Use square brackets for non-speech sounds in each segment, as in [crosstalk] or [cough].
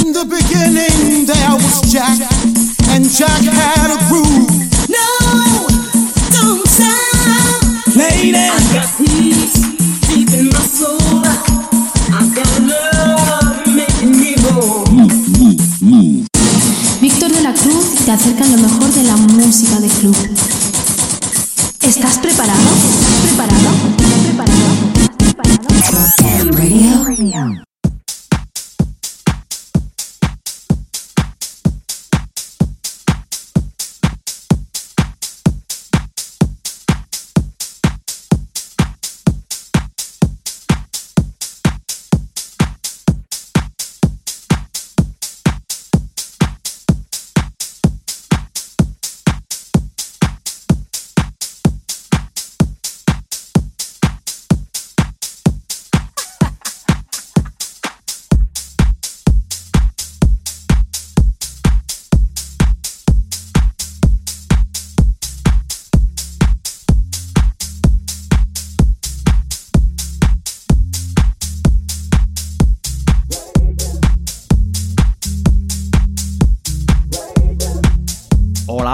In the beginning there was Jack, and Jack had a groove. No, don't stop. Lady, I got peace deep in my soul. I got love making me whole. Víctor de la Cruz te acerca lo mejor de la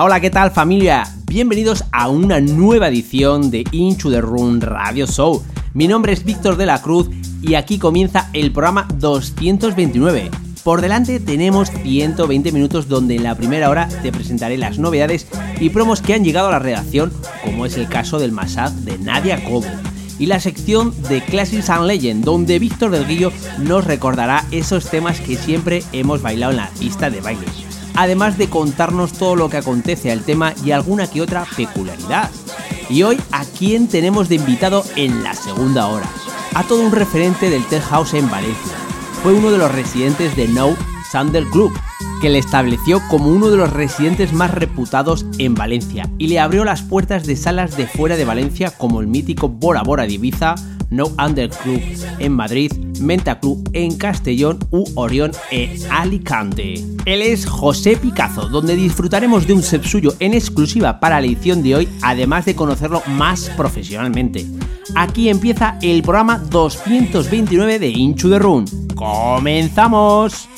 Hola, ¿qué tal familia? Bienvenidos a una nueva edición de Into the Room Radio Show. Mi nombre es Víctor de la Cruz y aquí comienza el programa 229. Por delante tenemos 120 minutos donde en la primera hora te presentaré las novedades y promos que han llegado a la redacción, como es el caso del Masad de Nadia Cobo. Y la sección de Classics and Legend, donde Víctor del Guillo nos recordará esos temas que siempre hemos bailado en la pista de baile además de contarnos todo lo que acontece al tema y alguna que otra peculiaridad. Y hoy, ¿a quién tenemos de invitado en la segunda hora? A todo un referente del Tech House en Valencia. Fue uno de los residentes de No Sandal Club, que le estableció como uno de los residentes más reputados en Valencia y le abrió las puertas de salas de fuera de Valencia como el mítico Bora Bora de Ibiza, No Under Club en Madrid, Menta Club en Castellón u Orión en Alicante. Él es José Picazo, donde disfrutaremos de un set suyo en exclusiva para la edición de hoy, además de conocerlo más profesionalmente. Aquí empieza el programa 229 de Inchu the Room. ¡Comenzamos!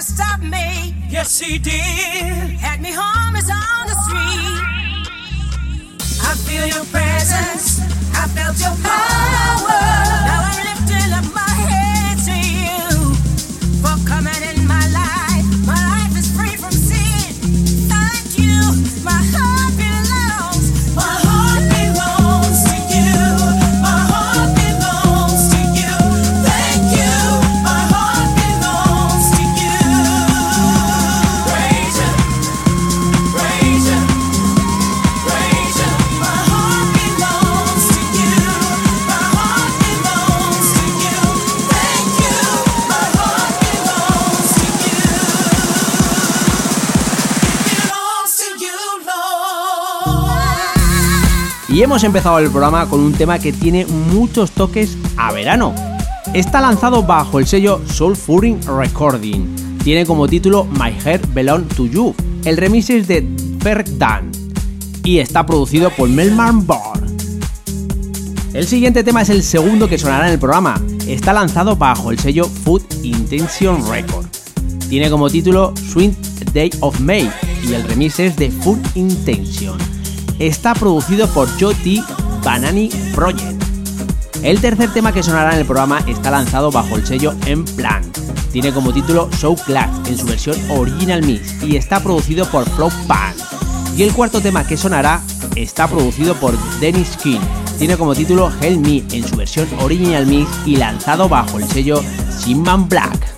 To stop me. yes he did. Had me homeless on the street. I feel your presence. I felt your power. Now I'm lifting up my Y hemos empezado el programa con un tema que tiene muchos toques a verano. Está lanzado bajo el sello Soul Furing Recording. Tiene como título My Heart Belong to You. El remix es de Ferg Dan. y está producido por Melman Bar. El siguiente tema es el segundo que sonará en el programa. Está lanzado bajo el sello Food Intention Record. Tiene como título Sweet Day of May y el remix es de Food Intention. Está producido por Joti Banani Project. El tercer tema que sonará en el programa está lanzado bajo el sello En Plan. Tiene como título Show Class en su versión Original Mix y está producido por Flow Pan. Y el cuarto tema que sonará está producido por Dennis King. Tiene como título Help Me en su versión Original Mix y lanzado bajo el sello Simman Black.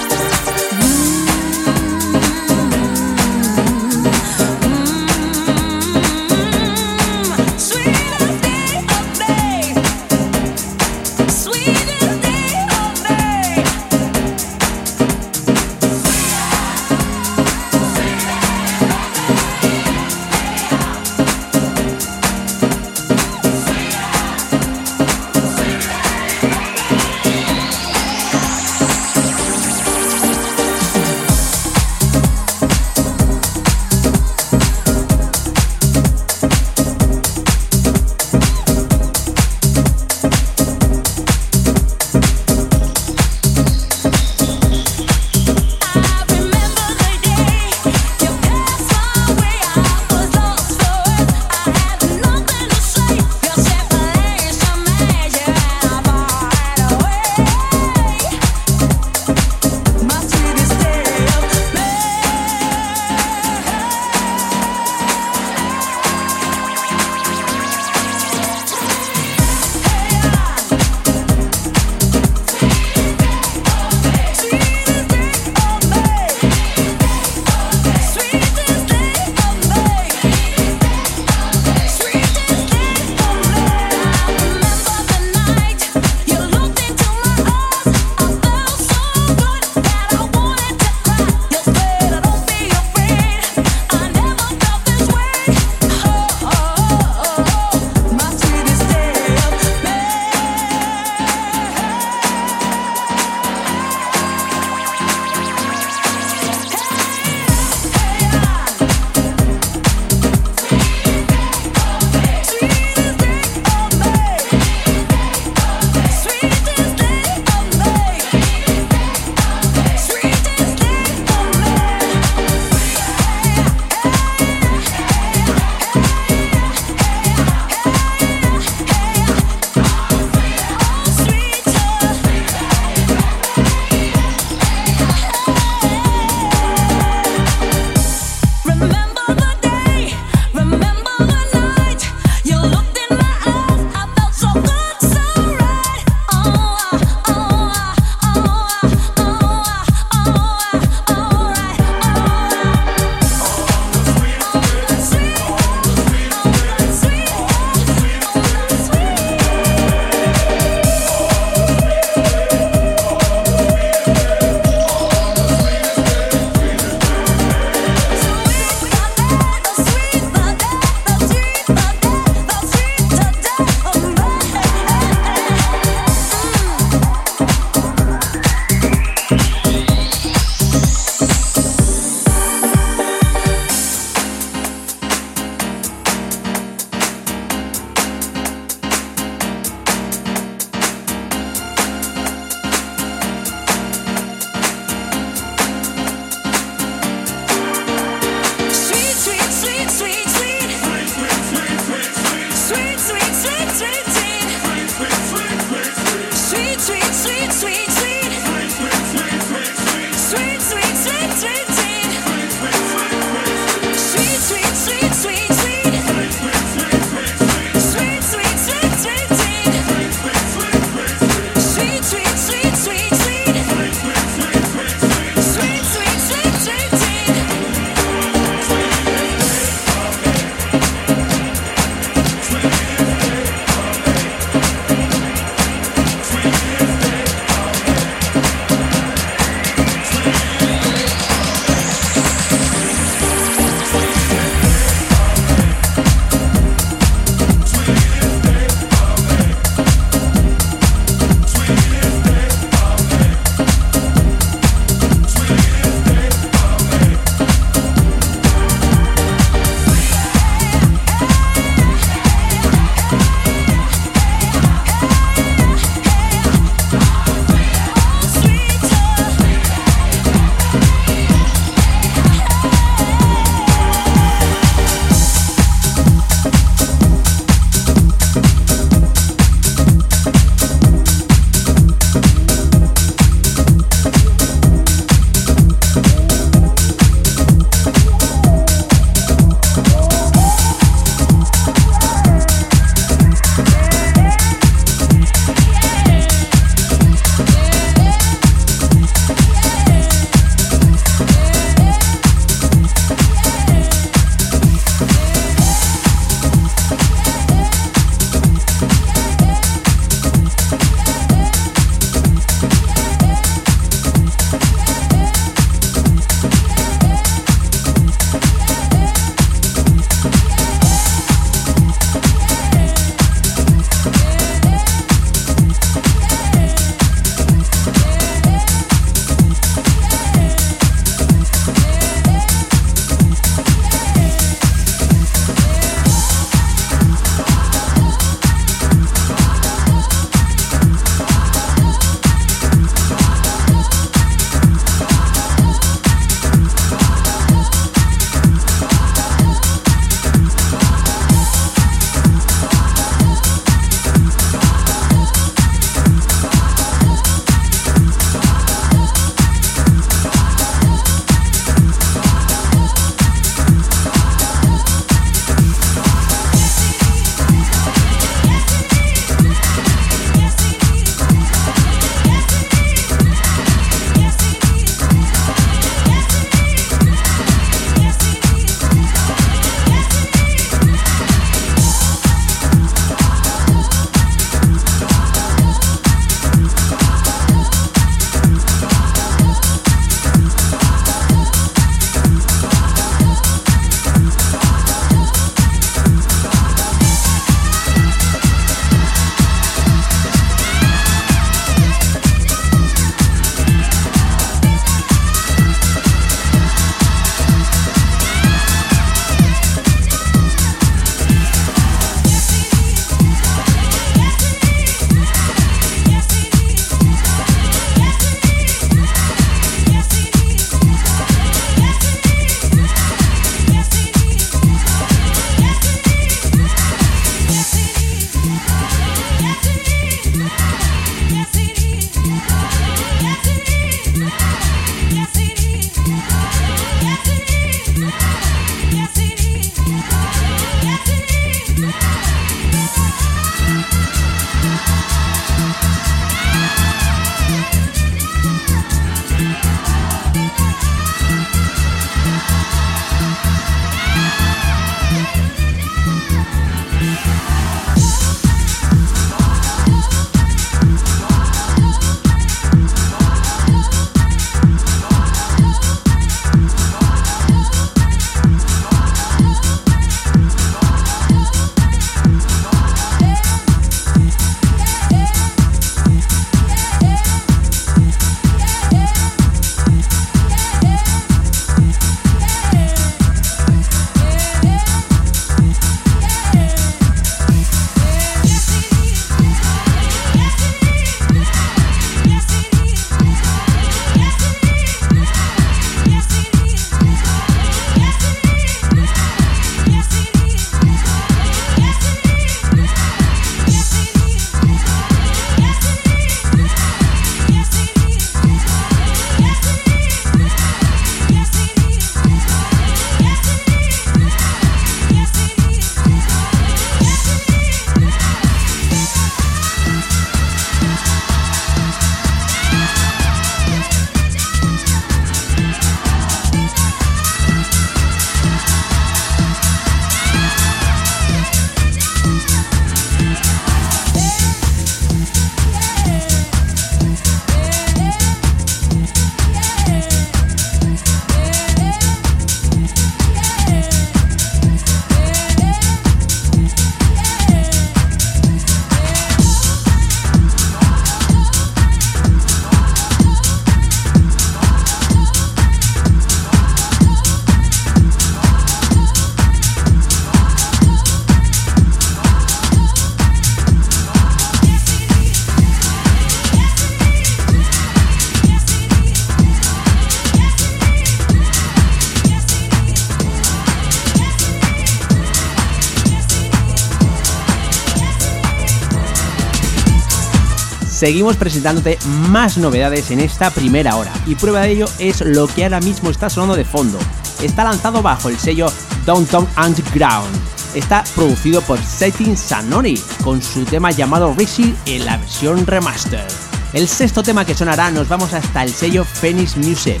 Seguimos presentándote más novedades en esta primera hora y prueba de ello es lo que ahora mismo está sonando de fondo. Está lanzado bajo el sello Downtown Underground. Está producido por Setting Sanori con su tema llamado Rishi en la versión remaster. El sexto tema que sonará nos vamos hasta el sello Phoenix Music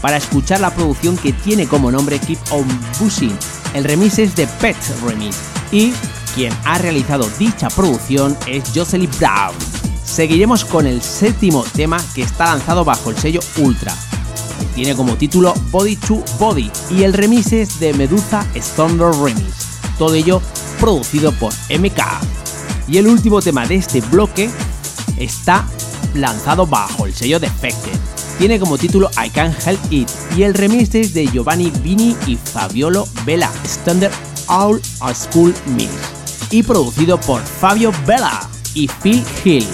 para escuchar la producción que tiene como nombre Keep On Buzzing. El remix es de Pet Remix y quien ha realizado dicha producción es Jocelyn Brown. Seguiremos con el séptimo tema que está lanzado bajo el sello Ultra. tiene como título Body to Body y el remix es de Medusa Thunder Remix. Todo ello producido por MK. Y el último tema de este bloque está lanzado bajo el sello Defected. Tiene como título I Can't Help It y el remix es de Giovanni Vini y Fabiolo Vela, Standard All School Mix, y producido por Fabio Vela y Phil Hill.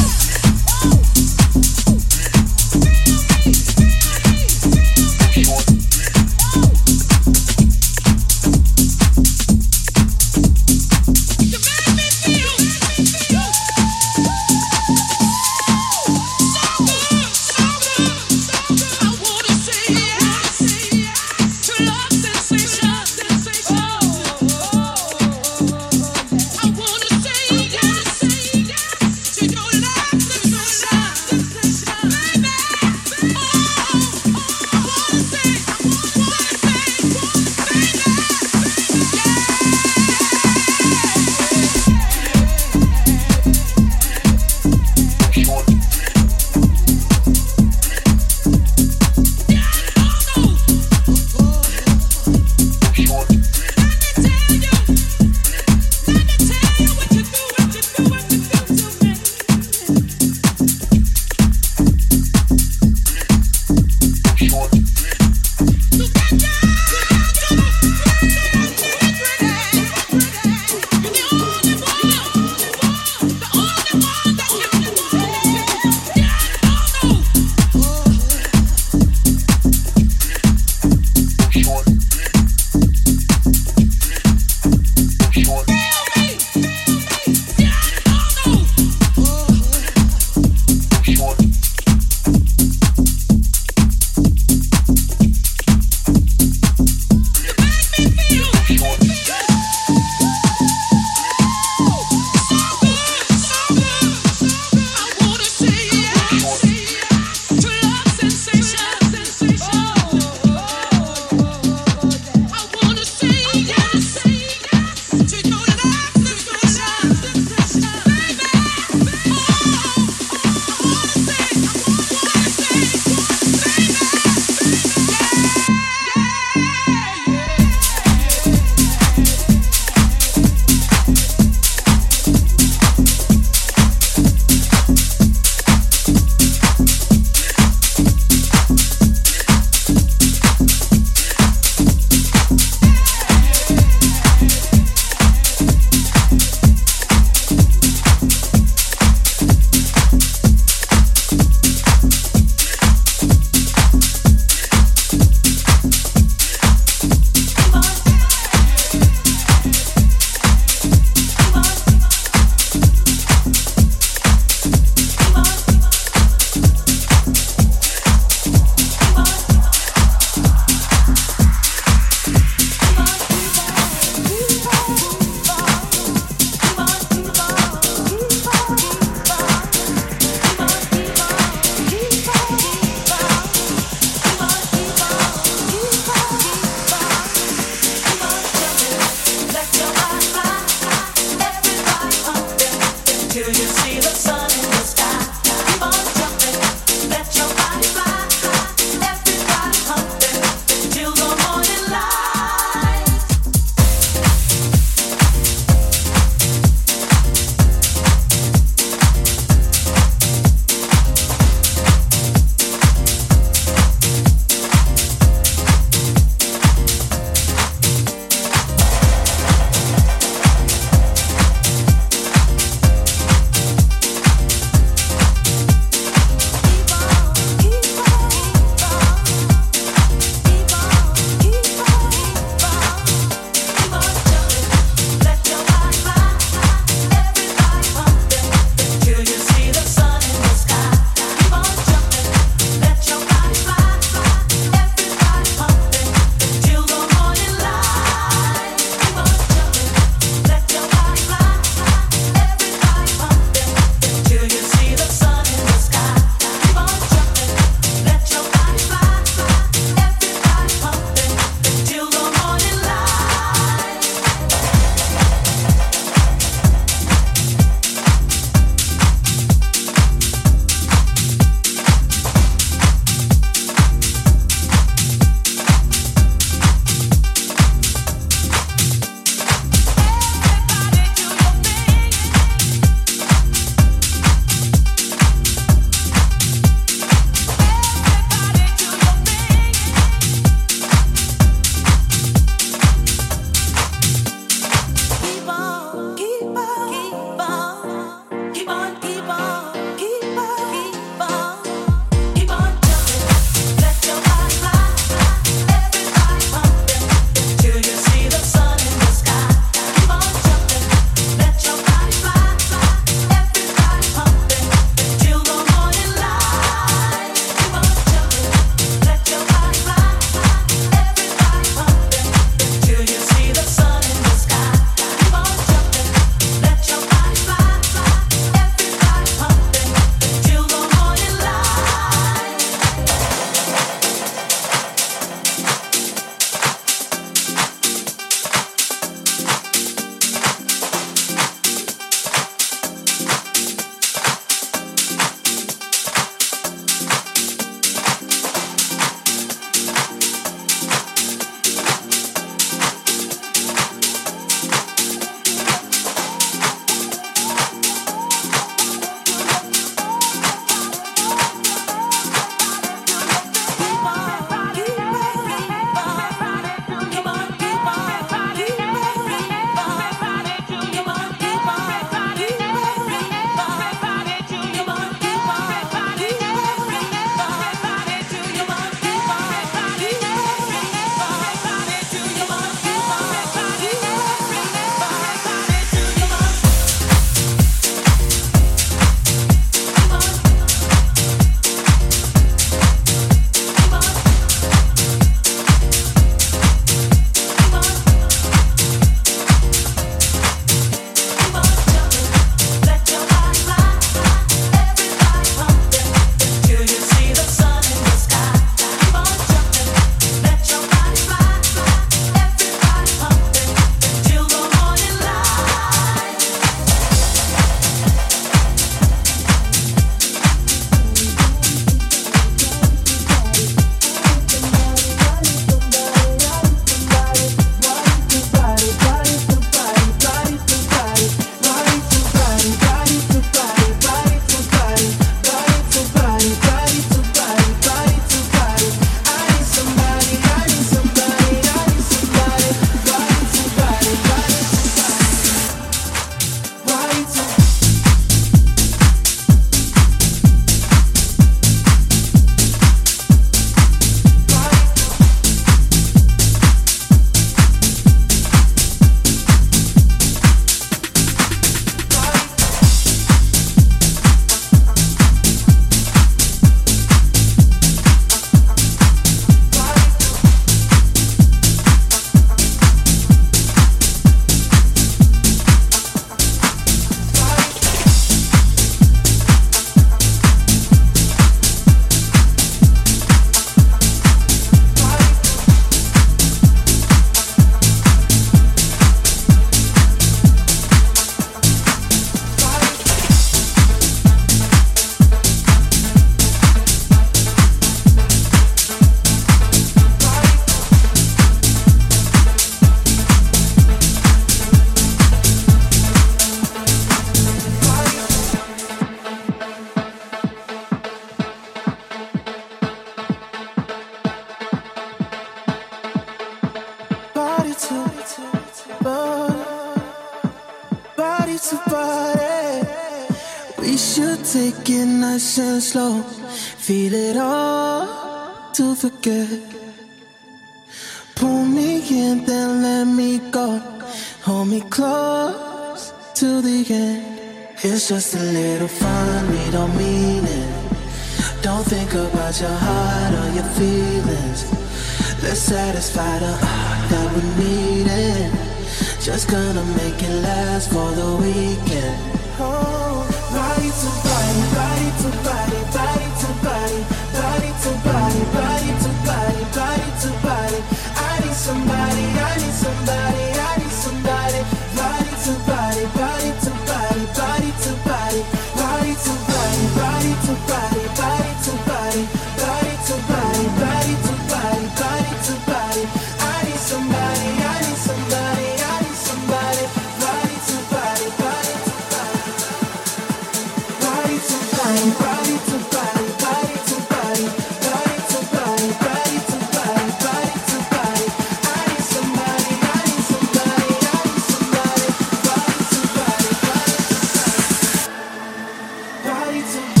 need to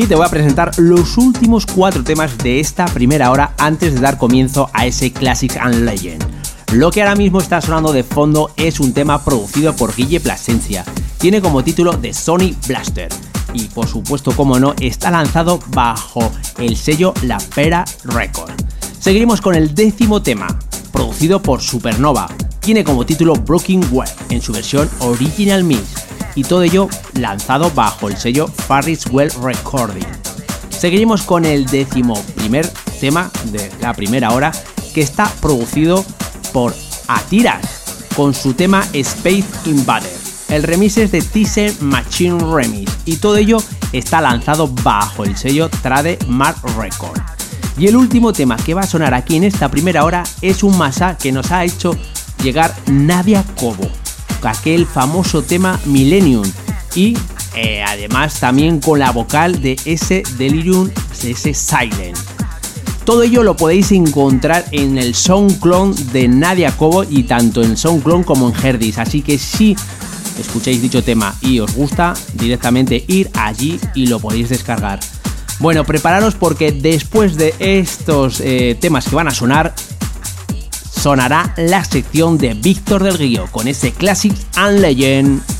y te voy a presentar los últimos cuatro temas de esta primera hora antes de dar comienzo a ese Classic and Legend. Lo que ahora mismo está sonando de fondo es un tema producido por Guille Plasencia. Tiene como título The Sony Blaster y por supuesto, como no, está lanzado bajo el sello La Pera Record. Seguimos con el décimo tema, producido por Supernova. Tiene como título Broken Web en su versión Original Mix y todo ello lanzado bajo el sello Farris Well Recording. Seguiremos con el décimo primer tema de la primera hora que está producido por Atiras con su tema Space Invader. El remix es de Teaser Machine Remix y todo ello está lanzado bajo el sello Trade Mark Record. Y el último tema que va a sonar aquí en esta primera hora es un masa que nos ha hecho llegar Nadia Cobo, aquel famoso tema Millennium y eh, además también con la vocal de ese Delirium, ese Silent. Todo ello lo podéis encontrar en el SoundClone de Nadia Cobo y tanto en SoundClone como en Herdis. Así que si escucháis dicho tema y os gusta, directamente ir allí y lo podéis descargar. Bueno, prepararos porque después de estos eh, temas que van a sonar, sonará la sección de Víctor del Río con ese Classic and Legend.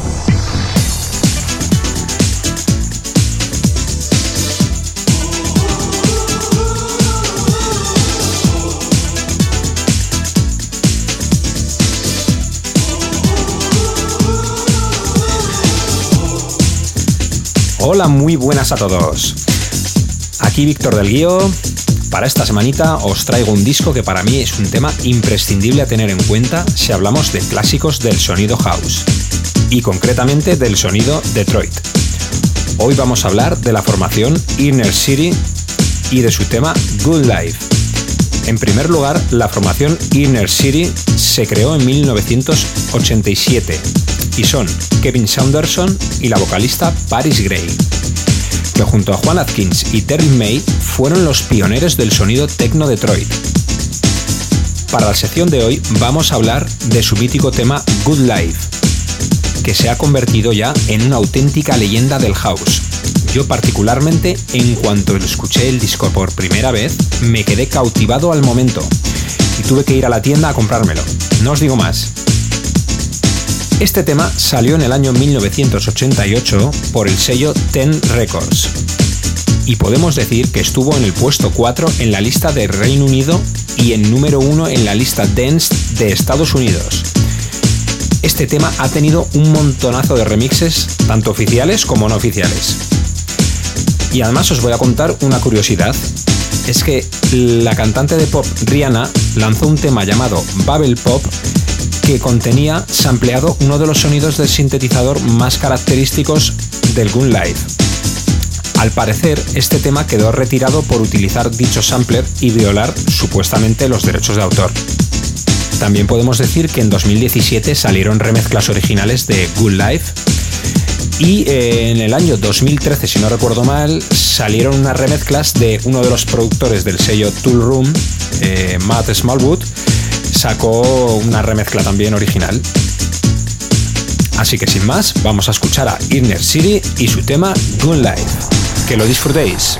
Hola, muy buenas a todos. Aquí Víctor del Guío. Para esta semanita os traigo un disco que para mí es un tema imprescindible a tener en cuenta si hablamos de clásicos del sonido house y concretamente del sonido Detroit. Hoy vamos a hablar de la formación Inner City y de su tema Good Life. En primer lugar, la formación Inner City se creó en 1987 y son Kevin Saunderson y la vocalista Paris Gray, que junto a Juan Atkins y Terry May fueron los pioneros del sonido techno Detroit. Para la sección de hoy vamos a hablar de su mítico tema Good Life, que se ha convertido ya en una auténtica leyenda del house. Yo particularmente, en cuanto escuché el disco por primera vez, me quedé cautivado al momento y tuve que ir a la tienda a comprármelo. No os digo más, este tema salió en el año 1988 por el sello Ten Records y podemos decir que estuvo en el puesto 4 en la lista de Reino Unido y en número 1 en la lista Dance de Estados Unidos. Este tema ha tenido un montonazo de remixes, tanto oficiales como no oficiales. Y además os voy a contar una curiosidad. Es que la cantante de pop Rihanna lanzó un tema llamado Bubble Pop que contenía sampleado uno de los sonidos del sintetizador más característicos del Gun Live. Al parecer, este tema quedó retirado por utilizar dicho sampler y violar supuestamente los derechos de autor. También podemos decir que en 2017 salieron remezclas originales de Good Life y eh, en el año 2013, si no recuerdo mal, salieron unas remezclas de uno de los productores del sello Tool Room, eh, Matt Smallwood, sacó una remezcla también original. Así que sin más, vamos a escuchar a Inner City y su tema Good Life. Que lo disfrutéis.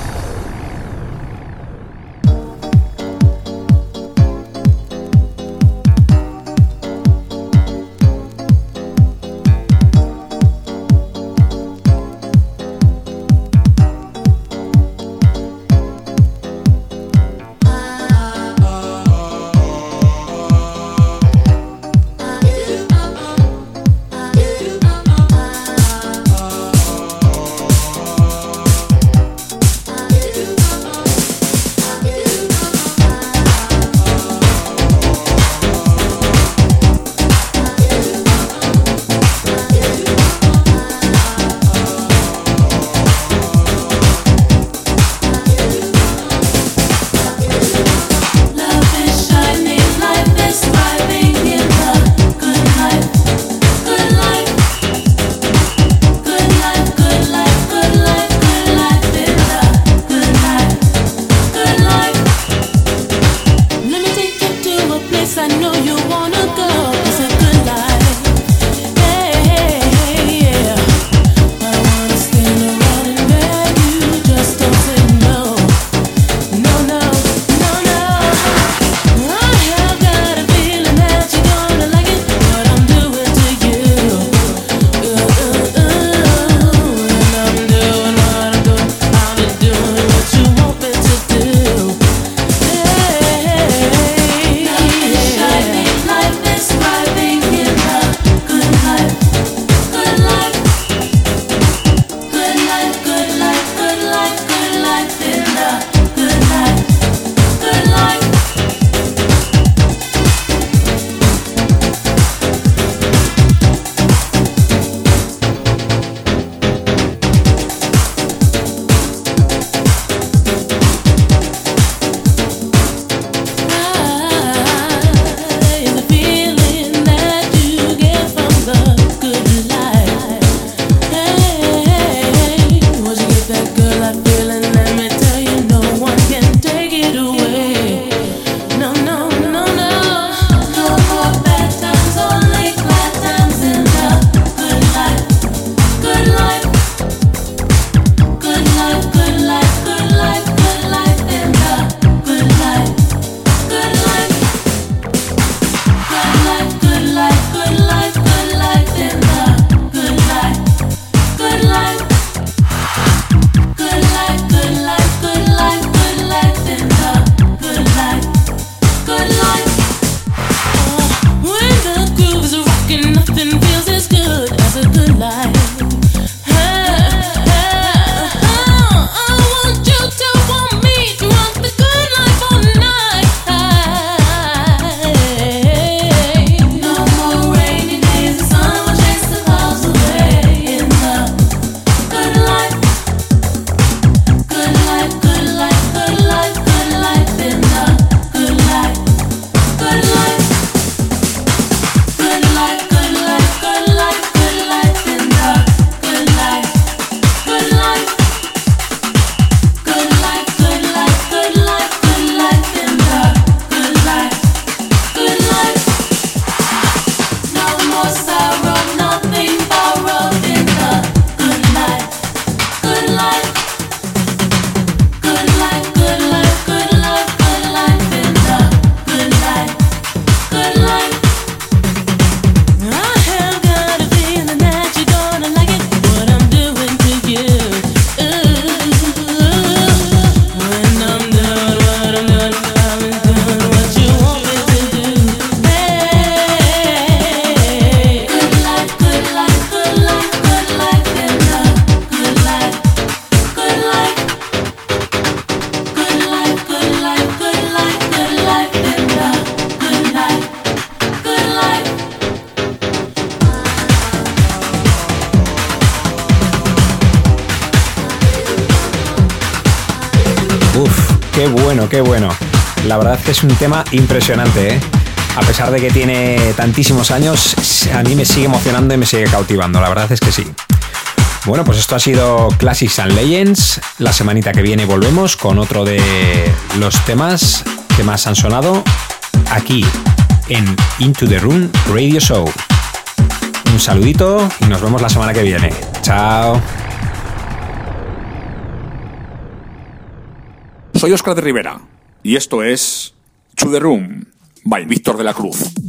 Tema impresionante, ¿eh? A pesar de que tiene tantísimos años, a mí me sigue emocionando y me sigue cautivando, la verdad es que sí. Bueno, pues esto ha sido Classics and Legends. La semanita que viene volvemos con otro de los temas que más han sonado aquí en Into the Room Radio Show. Un saludito y nos vemos la semana que viene. Chao. Soy Oscar de Rivera y esto es To the Room by Víctor de la Cruz.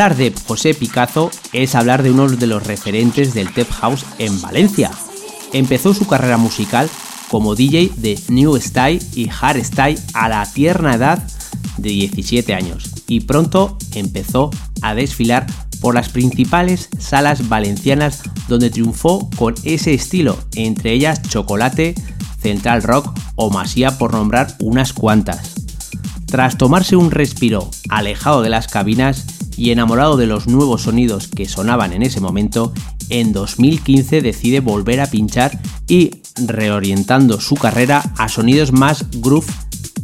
Hablar de José Picazo es hablar de uno de los referentes del Tep House en Valencia. Empezó su carrera musical como DJ de New Style y Hard Style a la tierna edad de 17 años y pronto empezó a desfilar por las principales salas valencianas donde triunfó con ese estilo, entre ellas Chocolate, Central Rock o Masía por nombrar unas cuantas. Tras tomarse un respiro alejado de las cabinas, y enamorado de los nuevos sonidos que sonaban en ese momento, en 2015 decide volver a pinchar y reorientando su carrera a sonidos más groove,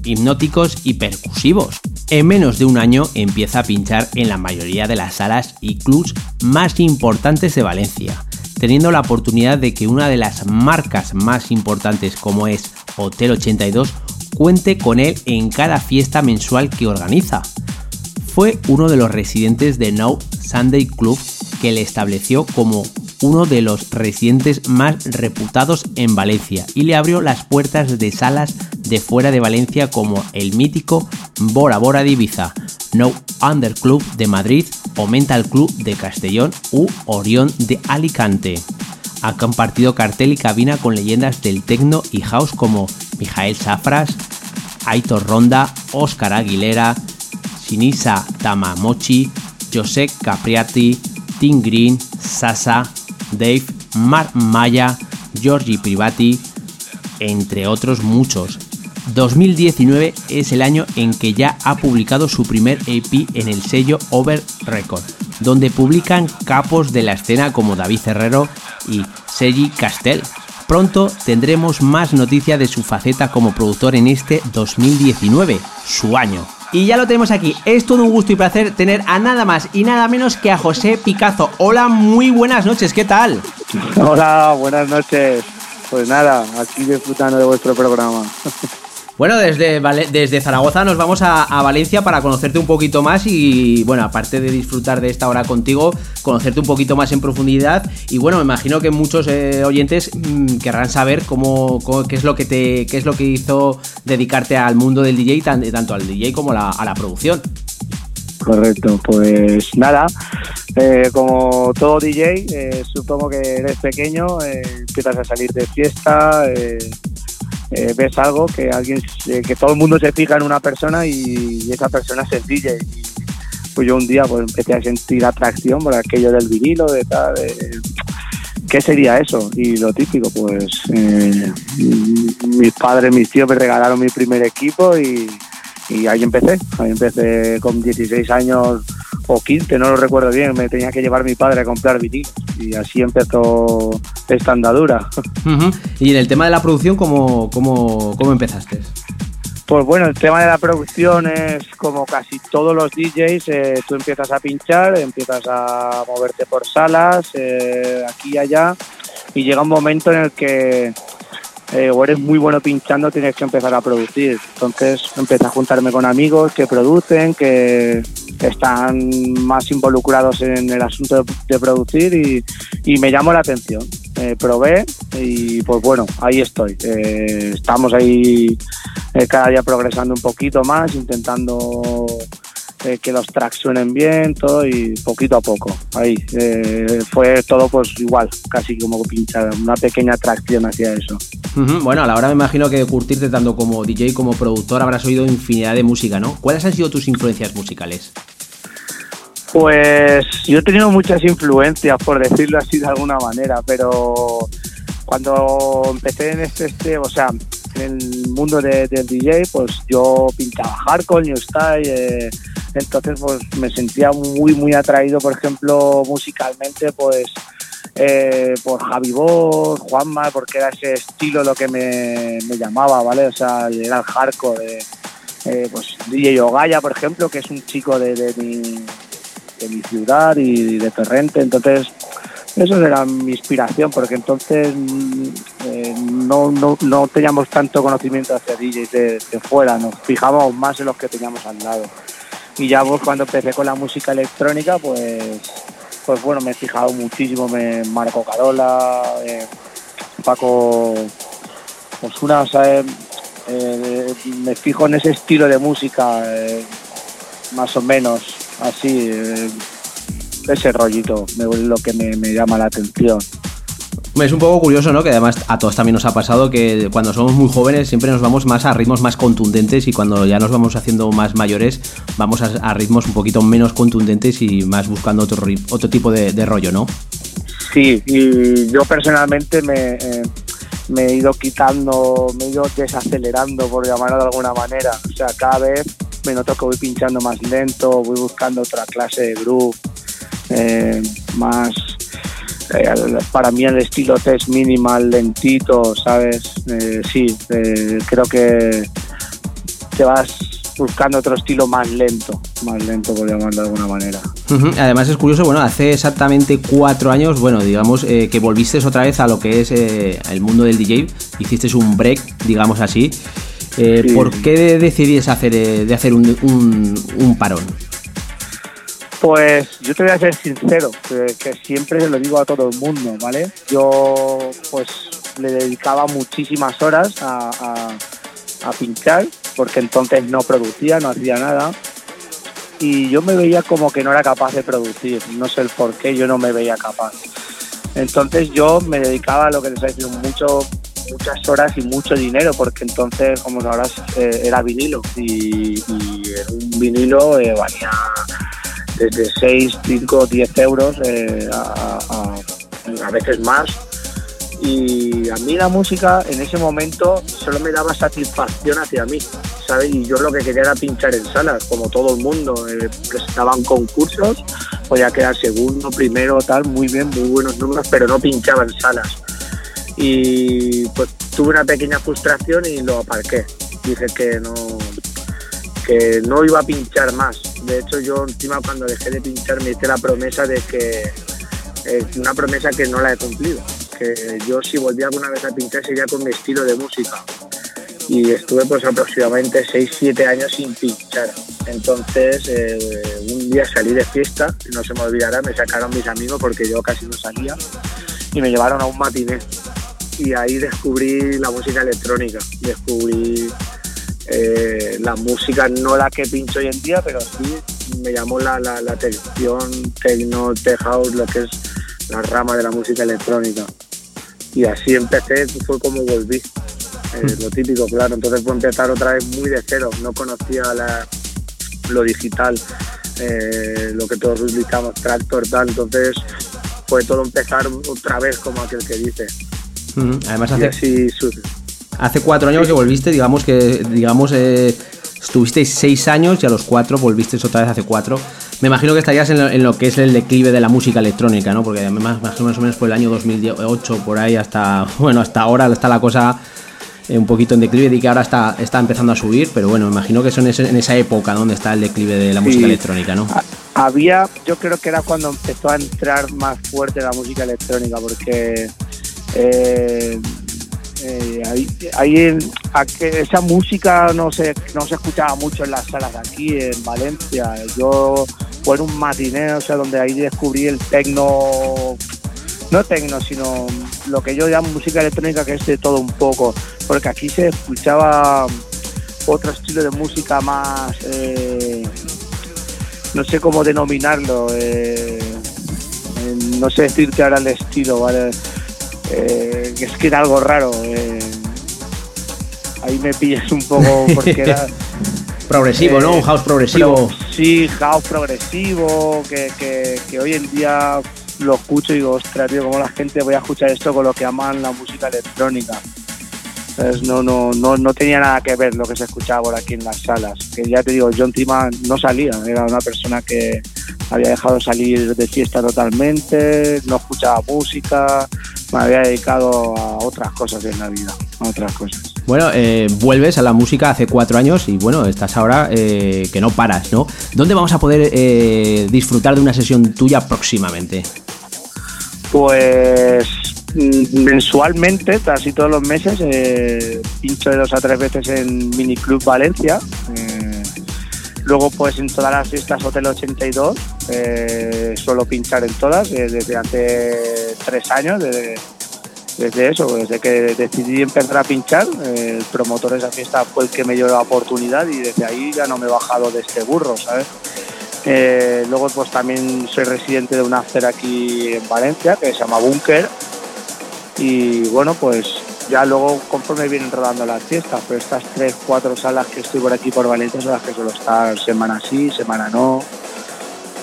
hipnóticos y percusivos. En menos de un año empieza a pinchar en la mayoría de las salas y clubs más importantes de Valencia, teniendo la oportunidad de que una de las marcas más importantes como es Hotel 82 cuente con él en cada fiesta mensual que organiza fue uno de los residentes de No Sunday Club que le estableció como uno de los residentes más reputados en Valencia y le abrió las puertas de salas de fuera de Valencia como el mítico Bora Bora de Ibiza, No Under Club de Madrid o Mental Club de Castellón u Orión de Alicante. Ha compartido cartel y cabina con leyendas del techno y house como Mijael Safras, Aitor Ronda, Óscar Aguilera, Sinisa Tamamochi, José Capriati, Tim Green, Sasa, Dave, Mark Maya, Giorgi Privati, entre otros muchos. 2019 es el año en que ya ha publicado su primer EP en el sello Over Record, donde publican capos de la escena como David Herrero y Sergi Castell. Pronto tendremos más noticia de su faceta como productor en este 2019, su año. Y ya lo tenemos aquí. Es todo un gusto y placer tener a nada más y nada menos que a José Picazo. Hola, muy buenas noches, ¿qué tal? Hola, buenas noches. Pues nada, aquí disfrutando de vuestro programa. Bueno, desde, desde Zaragoza nos vamos a, Valencia para conocerte un poquito más y, bueno, aparte de disfrutar de esta hora contigo, conocerte un poquito más en profundidad. Y bueno, me imagino que muchos eh, oyentes mm, querrán saber cómo, qué es lo que te, qué es lo que hizo dedicarte al mundo del DJ, tanto al DJ como a la producción. Correcto, pues nada, eh, como todo DJ, eh, supongo que eres pequeño, empiezas a salir de fiesta, eh, ves algo que alguien que todo el mundo se fija en una persona y, esa persona es el DJ pues yo un día pues empecé a sentir atracción por aquello del vinilo de tal ¿qué sería eso? Y lo típico, pues eh, mis padres, mis tíos me regalaron mi primer equipo y, y ahí empecé. Ahí empecé con 16 años o 15, no lo recuerdo bien, me tenía que llevar mi padre a comprar vinilos y así empezó esta andadura. [laughs] Y en el tema de la producción, ¿cómo, cómo, cómo empezaste? Pues bueno, el tema de la producción es como casi todos los DJs, eh, tú empiezas a pinchar, empiezas a moverte por salas, eh, aquí y allá, y llega un momento en el que eh, o eres muy bueno pinchando, tienes que empezar a producir. Entonces empecé a juntarme con amigos que producen, que están más involucrados en el asunto de, producir y, y me llamó la atención. Eh, probé y pues bueno, ahí estoy. Eh, estamos ahí eh, cada día progresando un poquito más, intentando eh, que los tracks suenen bien, todo y poquito a poco. Ahí eh, fue todo pues igual, casi como pinchar, una pequeña tracción hacia eso. Bueno, a la hora me imagino que curtirte tanto como DJ como productor habrás oído infinidad de música, ¿no? ¿Cuáles han sido tus influencias musicales? Pues yo he tenido muchas influencias, por decirlo así de alguna manera, pero cuando empecé en este, este o sea, en el mundo de- del DJ, pues yo pintaba hardcore, new style, eh, entonces pues me sentía muy, muy atraído, por ejemplo, musicalmente, pues eh, por Javi Boss, Juanma, porque era ese estilo lo que me, llamaba, ¿vale? O sea, era el hardcore. eh, pues DJ Ogaya, por ejemplo, que es un chico de, de mi, de mi ciudad y de Torrente, entonces eso era mi inspiración, porque entonces mm, eh, no, no, no teníamos tanto conocimiento hacia DJs de, de fuera, nos fijábamos más en los que teníamos al lado. Y ya pues, cuando empecé con la música electrónica, pues, pues bueno, me he fijado muchísimo en Marco Carola, Paco Osuna, o sea, eh, eh, me fijo en ese estilo de música, eh, más o menos, así, ese rollito, me- lo que me llama la atención. Es un poco curioso, ¿no? Que además a todos también nos ha pasado que cuando somos muy jóvenes siempre nos vamos más a ritmos más contundentes y cuando ya nos vamos haciendo más mayores vamos a, ritmos un poquito menos contundentes y más buscando otro, otro tipo de, rollo, ¿no? Sí, y yo personalmente me, me he ido quitando, me he ido desacelerando, por llamarlo de alguna manera. O sea, cada vez me noto que voy pinchando más lento, voy buscando otra clase de groove, eh, más, eh, para mí el estilo test minimal, lentito, ¿sabes? Eh, sí, eh, creo que te vas buscando otro estilo más lento, más lento, por llamarlo de alguna manera. Además es curioso, bueno, hace exactamente cuatro años, bueno, digamos eh, que volviste otra vez a lo que es eh, el mundo del DJ, hiciste un break, digamos así. Eh, Sí. ¿Por qué decidís hacer, de hacer un, un- un parón? Pues yo te voy a ser sincero, que, siempre se lo digo a todo el mundo, ¿vale? Yo pues le dedicaba muchísimas horas a, a- a pinchar, porque entonces no producía, no hacía nada. Y yo me veía como que no era capaz de producir, no sé el por qué, yo no me veía capaz. Entonces yo me dedicaba a lo que les he dicho, mucho, muchas horas y mucho dinero, porque entonces, como sabrás, eh, era vinilo. Y, y un vinilo eh, valía desde 6, 5, 10 euros eh, a, a- veces más. Y a mí la música en ese momento solo me daba satisfacción hacia mí, ¿sabes? Y yo lo que quería era pinchar en salas, como todo el mundo. Eh, presentaban concursos, podía quedar segundo, primero, tal, muy bien, muy buenos números, pero no pinchaba en salas. Y pues tuve una pequeña frustración y lo aparqué. Dije que no, que no iba a pinchar más. De hecho, yo encima cuando dejé de pinchar me hice la promesa de que eh, una promesa que no la he cumplido. Que yo si volvía alguna vez a pinchar sería con mi estilo de música. Y estuve pues aproximadamente 6-7 años sin pinchar. Entonces eh, un día salí de fiesta, no se me olvidará, me sacaron mis amigos porque yo casi no salía y me llevaron a un matiné. Y ahí descubrí la música electrónica, descubrí eh, la música, no la que pincho hoy en día, pero sí me llamó la, la, la atención techno, tech house, lo que es la rama de la música electrónica. Y así empecé, fue como volví. Eh, lo típico, claro. Entonces fue empezar otra vez muy de cero. No conocía la- lo digital, eh, lo que todos utilizamos, tractor, tal. Entonces fue todo empezar otra vez, como aquel que dice. Ujú. Además Y hace, así hace cuatro años que volviste, digamos que digamos eh, estuvisteis seis años y a los cuatro volvisteis otra vez hace cuatro. Me imagino que estarías en lo, en lo que es el declive de la música electrónica, ¿no? Porque más, más o menos por el año 2008 por ahí hasta [laughs] bueno hasta ahora está la cosa eh, un poquito en declive y que ahora está, está empezando a subir, pero bueno, me imagino que son en esa época donde está el declive de la Sí. música electrónica, ¿no? Ha- Había, yo creo que era cuando empezó a entrar más fuerte la música electrónica, porque eh, eh, ahí, ahí en- esa música no se, no se escuchaba mucho en las salas de aquí, en Valencia. Yo fue en un matineo, o sea, donde ahí descubrí el tecno, no tecno, sino lo que yo llamo música electrónica, que es de todo un poco, porque aquí se escuchaba otro estilo de música más... eh, no sé cómo denominarlo, eh, no sé decirte ahora el estilo, ¿vale? Eh, es que era algo raro. eh, ahí me pillas un poco porque era... [laughs] Progresivo, ¿no? eh, Un house progresivo. pro- sí, house progresivo, que, que, que hoy en día lo escucho y digo, ostras, tío, cómo la gente voy a escuchar esto con lo que aman la música electrónica. No, no, no, no tenía nada que ver lo que se escuchaba por aquí en las salas. Que ya te digo, John Tima no salía, era una persona que había dejado salir de fiesta totalmente, no escuchaba música, me había dedicado a otras cosas en la vida, a otras cosas. Bueno, eh, vuelves a la música hace cuatro años y bueno, estás ahora eh, que no paras, ¿no? ¿Dónde vamos a poder eh, disfrutar de una sesión tuya próximamente? Pues mensualmente, casi todos los meses, eh, pincho de dos a tres veces en Mini Club Valencia. eh, luego, pues en todas las fiestas Hotel 82, eh, suelo pinchar en todas desde hace tres años, desde, desde eso, desde que decidí empezar a pinchar. el promotor de esa fiesta fue el que me dio la oportunidad y desde ahí ya no me he bajado de este burro, ¿sabes? Luego pues también soy residente de un after aquí en Valencia que se llama Bunker y bueno pues ya luego conforme vienen rodando las fiestas, pero estas tres, cuatro salas que estoy por aquí por Valencia son las que suelo estar semana sí, semana no,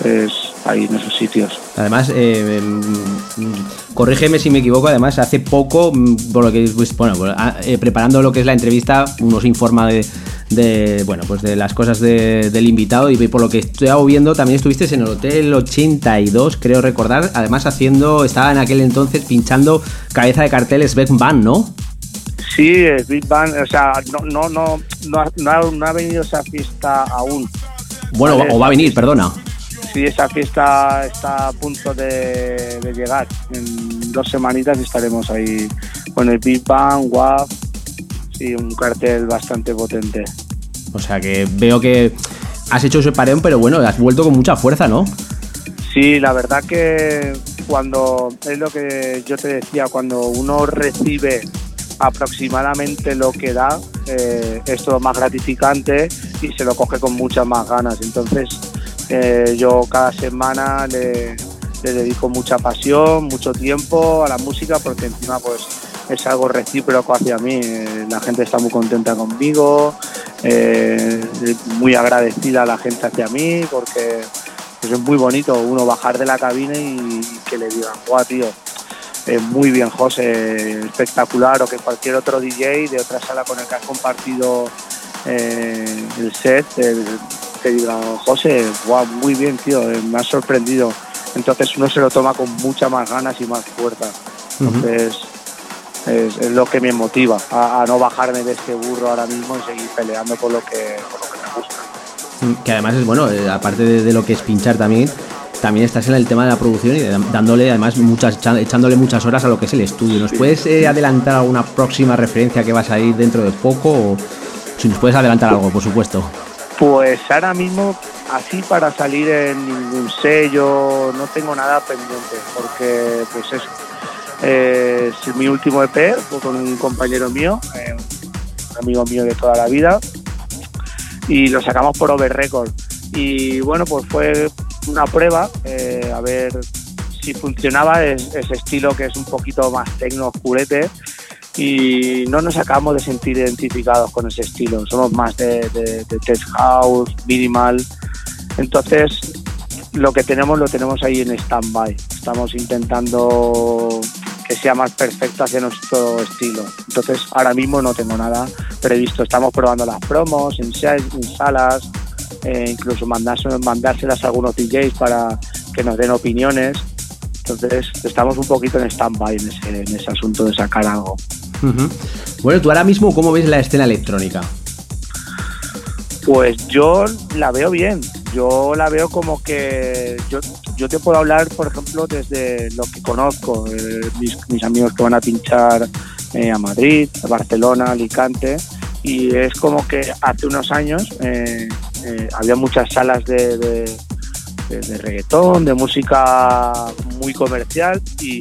es ahí en esos sitios. Además, eh, mm, corrígeme si me equivoco, además hace poco, mm, por lo que pues, bueno, ah, eh, preparando lo que es la entrevista, uno se informa de, de, bueno, pues de las cosas de- del invitado y por lo que estoy viendo también estuviste en el Hotel 82, creo recordar, además haciendo, estaba en aquel entonces pinchando cabeza de carteles Beck Band, ¿no? Sí, es Big Bang, o sea, no, no, no, no, ha, no ha- no ha venido esa fiesta aún. Bueno, Vale, o va a venir, perdona. Sí, esa fiesta está a punto de, de llegar. En dos semanitas estaremos ahí con el Big Bang, WAP, sí, un cartel bastante potente. O sea que veo que has hecho ese parón, pero bueno, has vuelto con mucha fuerza, ¿no? Sí, la verdad que cuando es lo que yo te decía, cuando uno recibe aproximadamente lo que da, eh, es todo más gratificante y se lo coge con muchas más ganas. Entonces, eh, yo cada semana le, dedico mucha pasión, mucho tiempo a la música porque encima pues es algo recíproco hacia mí. Eh, la gente está muy contenta conmigo, eh, muy agradecida a la gente hacia mí porque es muy bonito uno bajar de la cabina y, que le digan, guau, tío, eh, muy bien, José, espectacular, o que cualquier otro DJ de otra sala con el que has compartido eh, el set eh, te diga, José, guau, muy bien, tío, eh, me has sorprendido. Entonces uno se lo toma con mucha más ganas y más fuerza. Entonces es, es lo que me motiva a, a no bajarme de este burro ahora mismo y seguir peleando por lo que, por lo que me gusta. Que además es bueno, eh, aparte de, de lo que es pinchar también, también estás en el tema de la producción y dándole además muchas, echándole muchas horas a lo que es el estudio. ¿Nos puedes eh, adelantar alguna próxima referencia que vas a ir dentro de poco? O si nos puedes adelantar algo, por supuesto. Pues ahora mismo, así para salir en ningún sello, no tengo nada pendiente, porque pues es, mi último EP, fue con un compañero mío, eh, un amigo mío de toda la vida, y lo sacamos por Over Record. Y bueno, pues fue una prueba, eh, a ver si funcionaba es- ese estilo que es un poquito más tecno oscurete y no nos acabamos de sentir identificados con ese estilo. Somos más de, de, tech house, minimal. Entonces lo que tenemos lo tenemos ahí en stand-by. Estamos intentando que sea más perfecto hacia nuestro estilo. Entonces, ahora mismo no tengo nada previsto. Estamos probando las promos en, sa- en salas, eh, incluso mandárselas a algunos DJs para que nos den opiniones. Entonces, estamos un poquito en stand-by en ese, en ese asunto de sacar algo. Bueno, tú ahora mismo, ¿cómo ves la escena electrónica? Pues yo la veo bien. Yo la veo como que yo, yo te puedo hablar, por ejemplo, desde lo que conozco, eh, mis, amigos que van a pinchar eh, a Madrid, a Barcelona, Alicante, y es como que hace unos años eh, había muchas salas de, de, de- reggaetón, de música muy comercial, y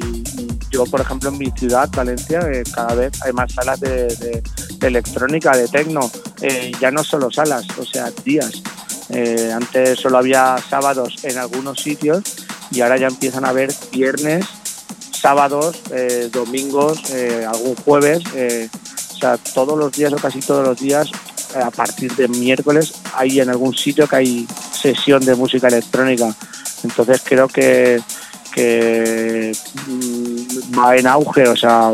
yo, por ejemplo, en mi ciudad, Valencia, eh, cada vez hay más salas de, electrónica, de tecno, eh, ya no solo salas, o sea, días. Eh, antes solo había sábados en algunos sitios y ahora ya empiezan a haber viernes, sábados, eh, domingos, algún jueves, o sea, todos los días o casi todos los días, a partir de miércoles, hay en algún sitio que hay sesión de música electrónica. Entonces creo que, que mm, va en auge, o sea,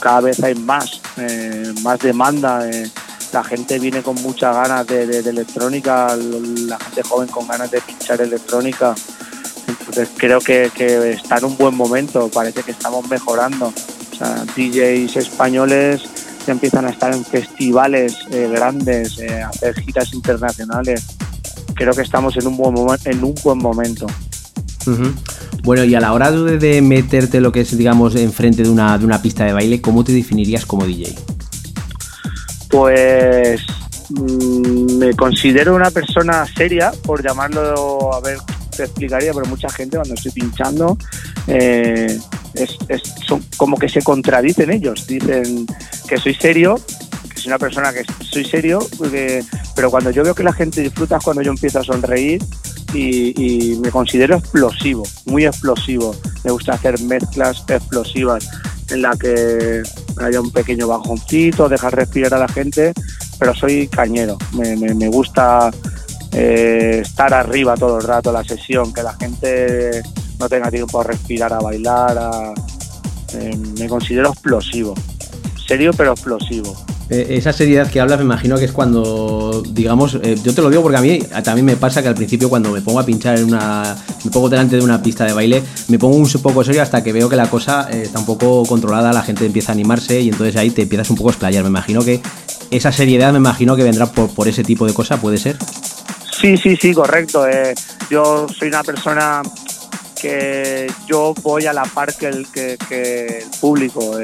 cada vez hay más, eh, más demanda. eh, la gente viene con muchas ganas de, electrónica, la gente joven con ganas de pinchar electrónica. Entonces creo que, está en un buen momento, parece que estamos mejorando. O sea, DJs españoles ya empiezan a estar en festivales eh, grandes, hacer giras internacionales. Creo que estamos en un buen, en un buen momento. Bueno, y a la hora de, meterte lo que es, digamos, enfrente de una, de una pista de baile, ¿cómo te definirías como DJ? Pues mm, me considero una persona seria, por llamarlo, a ver, te explicaría, pero mucha gente cuando estoy pinchando eh, es, es- como que se contradicen ellos. Dicen que soy serio, que soy una persona que soy serio, porque- pero cuando yo veo que la gente disfruta es cuando yo empiezo a sonreír y, me considero explosivo, muy explosivo. Me gusta hacer mezclas explosivas en la que haya un pequeño bajoncito, dejar respirar a la gente, pero soy cañero. Me, me- gusta eh, estar arriba todo el rato, la sesión, que la gente no tenga tiempo a respirar, a bailar. eh, me considero explosivo. Serio, pero explosivo. Eh, esa seriedad que hablas me imagino que es cuando, digamos, eh, yo te lo digo porque a mí también me pasa que al principio cuando me pongo a pinchar en una, me pongo delante de una pista de baile, me pongo un poco serio hasta que veo que la cosa eh, está un poco controlada, la gente empieza a animarse y entonces ahí te empiezas un poco a explayar. Me imagino que esa seriedad me imagino que vendrá por, ese tipo de cosa, ¿puede ser? Sí, sí, sí, correcto. Yo soy una persona que yo voy a la par que el, que, que el público.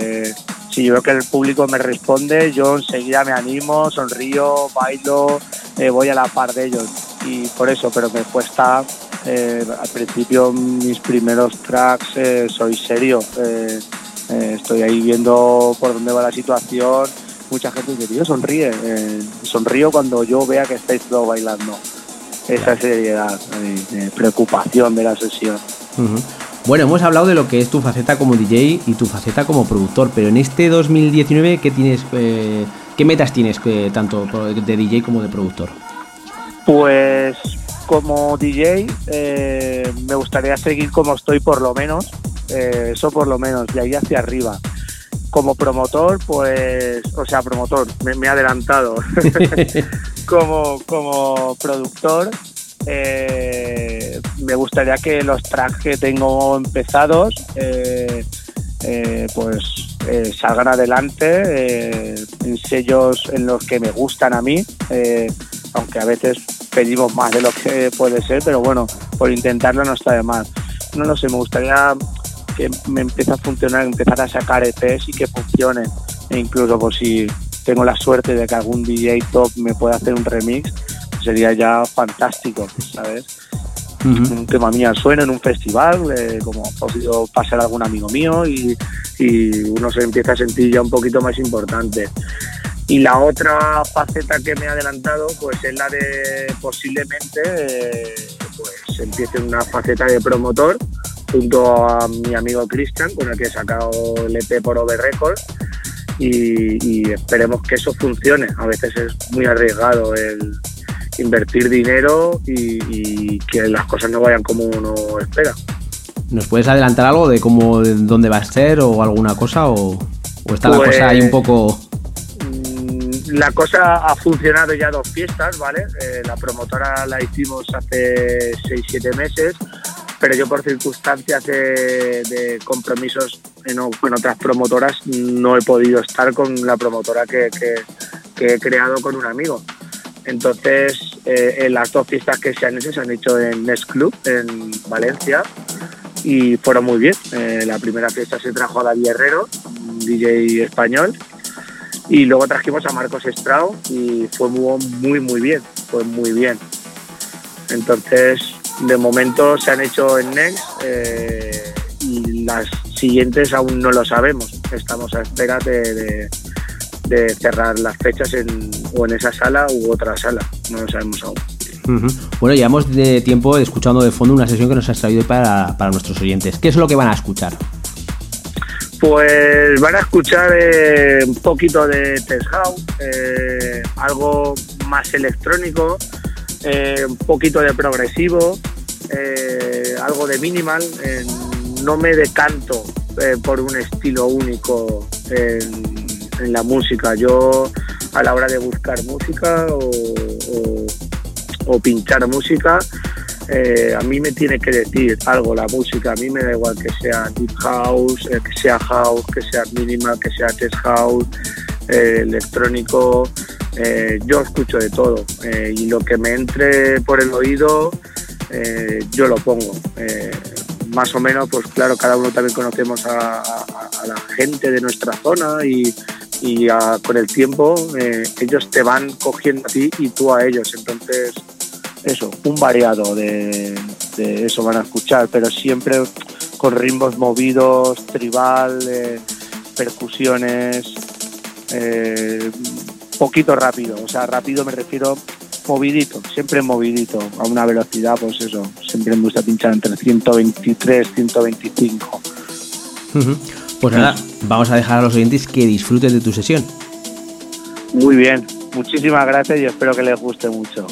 Si yo veo que el público me responde, yo enseguida me animo, sonrío, bailo, eh, voy a la par de ellos. Y por eso, pero me cuesta, eh, al principio mis primeros tracks eh, soy serio. eh, estoy ahí viendo por dónde va la situación. Mucha gente dice, tío, sonríe. sonrío cuando yo vea que estáis todos bailando. Esa seriedad, preocupación de la sesión. Bueno, hemos hablado de lo que es tu faceta como DJ y tu faceta como productor, pero en este 2019, ¿qué tienes, eh, qué metas tienes eh, tanto de DJ como de productor? Pues como DJ eh, me gustaría seguir como estoy por lo menos, eso por lo menos, de ahí hacia arriba. Como promotor, pues, o sea, promotor, me, me he adelantado. [laughs] [laughs] como, como productor, eh, me gustaría que los tracks que tengo empezados, eh, eh, pues salgan adelante en sellos en los que me gustan a mí, aunque a veces pedimos más de lo que puede ser, pero bueno, por intentarlo no está de más. No lo sé, me gustaría que me empiece a funcionar, empezar a sacar EPs y que funcione. E incluso por si tengo la suerte de que algún DJ top me pueda hacer un remix, sería ya fantástico, ¿sabes? un tema mío suena en un festival, eh, como ha podido pasar algún amigo mío y, y uno se empieza a sentir ya un poquito más importante. Y la otra faceta que me he adelantado, pues es la de posiblemente eh, pues empiece una faceta de promotor junto a mi amigo Christian, con el que he sacado el EP por Over Records. Y, y esperemos que eso funcione. A veces es muy arriesgado el invertir dinero y, y que las cosas no vayan como uno espera. ¿Nos puedes adelantar algo de cómo, de dónde va a ser o alguna cosa? ¿O, o está la Pues- cosa ahí un poco.? Mm, La cosa ha funcionado ya dos fiestas, ¿vale? Eh, la promotora la hicimos hace 6-7 meses, pero yo por circunstancias de, de compromisos en, en otras promotoras no he podido estar con la promotora que, que- que he creado con un amigo. Entonces, eh, las dos fiestas que se han hecho se han hecho en Nest Club, en Valencia, y fueron muy bien. Eh, la primera fiesta se trajo a David Herrero, DJ español, y luego trajimos a Marcos Estrao y fue muy, muy, bien, fue muy bien. Entonces, de momento se han hecho en Next eh, y las siguientes aún no lo sabemos. Estamos a espera de- de cerrar las fechas en, o en esa sala u otra sala, no lo sabemos aún. Ujú. Bueno, llevamos de tiempo escuchando de fondo una sesión que nos has traído para, para nuestros oyentes. ¿Qué es lo que van a escuchar? Pues van a escuchar eh, un poquito de Test House, eh, algo más electrónico, eh, un poquito de progresivo, algo de minimal. no me decanto por un estilo único en, en la música. Yo a la hora de buscar música o, o- pinchar música, eh, a mí me tiene que decir algo la música. A mí me da igual que sea deep house, eh, que sea house, que sea minimal, que sea test house, eh, electrónico. Yo escucho de todo y lo que me entre por el oído yo lo pongo. Más o menos, pues claro, cada uno también conocemos a la gente de nuestra zona y, y a- con el tiempo eh, ellos te van cogiendo a ti y tú a ellos. Entonces, eso, un variado de, de eso van a escuchar, pero siempre con ritmos movidos, tribal, eh, percusiones, eh, poquito rápido, o sea, rápido me refiero movidito, siempre movidito, a una velocidad, pues eso, siempre me gusta pinchar entre 123, 125. Ujú. Pues nada, vamos a dejar a los oyentes que disfruten de tu sesión. Muy bien, muchísimas gracias y espero que les guste mucho.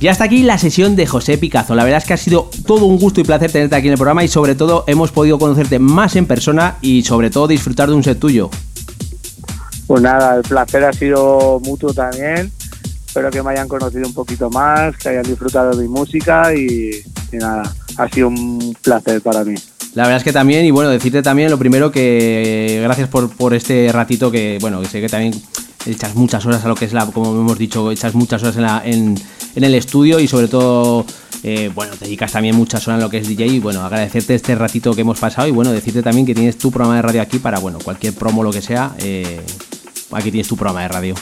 Y hasta aquí la sesión de José Picazo. La verdad es que ha sido todo un gusto y placer tenerte aquí en el programa y sobre todo hemos podido conocerte más en persona y sobre todo disfrutar de un set tuyo. Pues nada, el placer ha sido mutuo también. Espero que me hayan conocido un poquito más, que hayan disfrutado de mi música y, y nada, ha sido un placer para mí. La verdad es que también, y bueno, decirte también lo primero que gracias por, por este ratito que, bueno, que sé que también echas muchas horas a lo que es la, como hemos dicho, echas muchas horas en, la, en, en el estudio y sobre todo, eh, bueno, te dedicas también muchas horas en lo que es DJ y bueno, agradecerte este ratito que hemos pasado y bueno, decirte también que tienes tu programa de radio aquí para, bueno, cualquier promo, lo que sea, eh, aquí tienes tu programa de radio.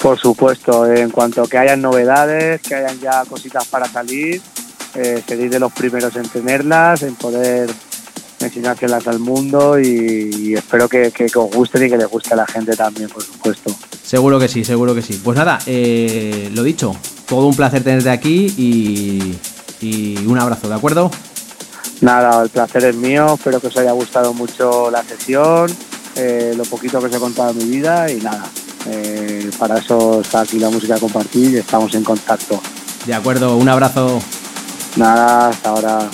Por supuesto, en cuanto que hayan novedades, que hayan ya cositas para salir, eh, seréis de los primeros en tenerlas, en poder enseñárselas al mundo y, y espero que, que- que os gusten y que les guste a la gente también, por supuesto. Seguro que sí, seguro que sí. Pues nada, eh, lo dicho, todo un placer tenerte aquí y, y un abrazo, ¿de acuerdo? Nada, el placer es mío, espero que os haya gustado mucho la sesión, eh, lo poquito que os he contado de mi vida y nada, eh, para eso está aquí la música a compartir y estamos en contacto. De acuerdo, un abrazo. Nada, hasta ahora.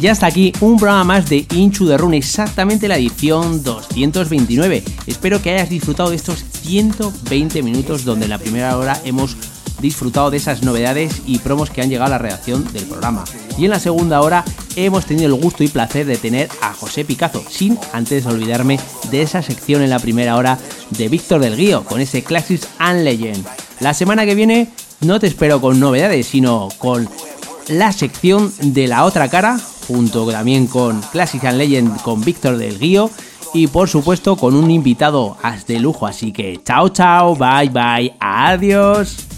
Ya está aquí un programa más de Inchu de Run, exactamente la edición 229. Espero que hayas disfrutado de estos 120 minutos donde en la primera hora hemos disfrutado de esas novedades y promos que han llegado a la redacción del programa. Y en la segunda hora hemos tenido el gusto y placer de tener a José Picazo, sin antes olvidarme de esa sección en la primera hora de Víctor del Guío, con ese Classics and Legend. La semana que viene no te espero con novedades, sino con la sección de la otra cara, junto también con Classic and Legend con Víctor del Guío y por supuesto con un invitado as de lujo. Así que chao, chao, bye, bye, adiós.